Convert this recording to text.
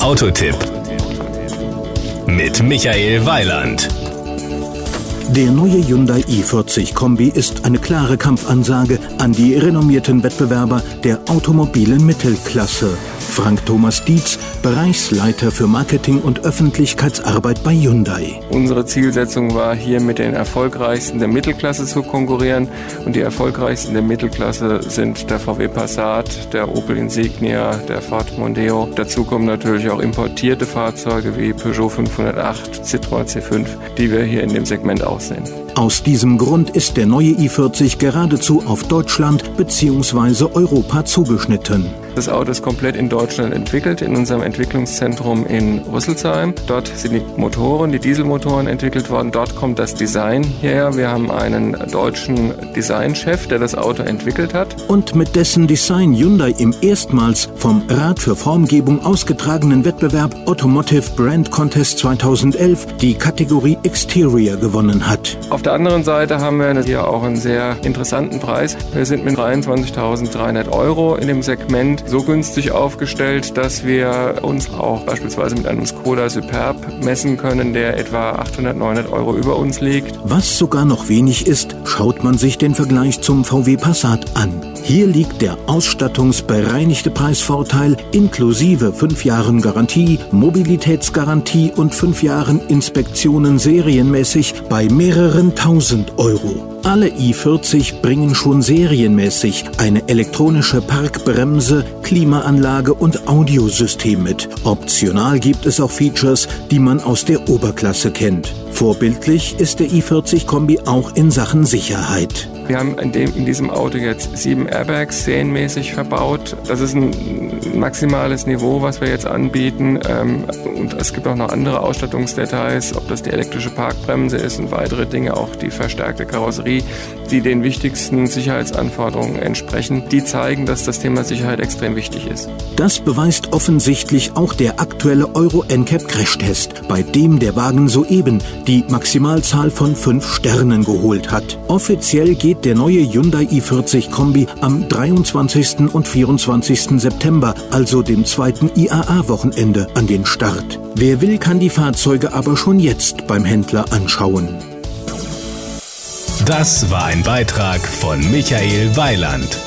Autotipp mit Michael Weiland. Der neue Hyundai i40 Kombi ist eine klare Kampfansage an die renommierten Wettbewerber der automobilen Mittelklasse. Frank Thomas Dietz, Bereichsleiter für Marketing und Öffentlichkeitsarbeit bei Hyundai. Unsere Zielsetzung war hier mit den erfolgreichsten der Mittelklasse zu konkurrieren und die erfolgreichsten der Mittelklasse sind der VW Passat, der Opel Insignia, der Ford Mondeo. Dazu kommen natürlich auch importierte Fahrzeuge wie Peugeot 508, Citroën C5, die wir hier in dem Segment aussehen. Aus diesem Grund ist der neue i40 geradezu auf Deutschland bzw. Europa zugeschnitten. Das Auto ist komplett in Deutschland entwickelt, in unserem Entwicklungszentrum in Rüsselsheim. Dort sind die Motoren, die Dieselmotoren entwickelt worden. Dort kommt das Design her. Wir haben einen deutschen Designchef, der das Auto entwickelt hat. Und mit dessen Design Hyundai im erstmals vom Rat für Formgebung ausgetragenen Wettbewerb Automotive Brand Contest 2011 die Kategorie Exterior gewonnen hat. Auf der anderen Seite haben wir hier auch einen sehr interessanten Preis. Wir sind mit 23.300 Euro in dem Segment so günstig aufgestellt, dass wir uns auch beispielsweise mit einem Skoda Superb messen können, der etwa 800, 900 Euro über uns liegt. Was sogar noch wenig ist, schaut man sich den Vergleich zum VW Passat an. Hier liegt der ausstattungsbereinigte Preisvorteil inklusive 5 Jahren Garantie, Mobilitätsgarantie und 5 Jahren Inspektionen serienmäßig bei mehreren tausend Euro. Alle i40 bringen schon serienmäßig eine elektronische Parkbremse, Klimaanlage und Audiosystem mit. Optional gibt es auch Features, die man aus der Oberklasse kennt. Vorbildlich ist der i40 Kombi auch in Sachen Sicherheit. Wir haben in, dem, in diesem Auto jetzt sieben Airbags serienmäßig verbaut. Das ist ein maximales Niveau, was wir jetzt anbieten. Ähm, und es gibt auch noch andere Ausstattungsdetails, ob das die elektrische Parkbremse ist und weitere Dinge, auch die verstärkte Karosserie, die den wichtigsten Sicherheitsanforderungen entsprechen. Die zeigen, dass das Thema Sicherheit extrem wichtig ist. Das beweist offensichtlich auch der aktuelle Euro NCAP Crashtest, bei dem der Wagen soeben die Maximalzahl von fünf Sternen geholt hat. Offiziell geht geht der neue Hyundai i40 Kombi am 23. und 24. September, also dem zweiten IAA-Wochenende, an den Start. Wer will, kann die Fahrzeuge aber schon jetzt beim Händler anschauen. Das war ein Beitrag von Michael Weiland.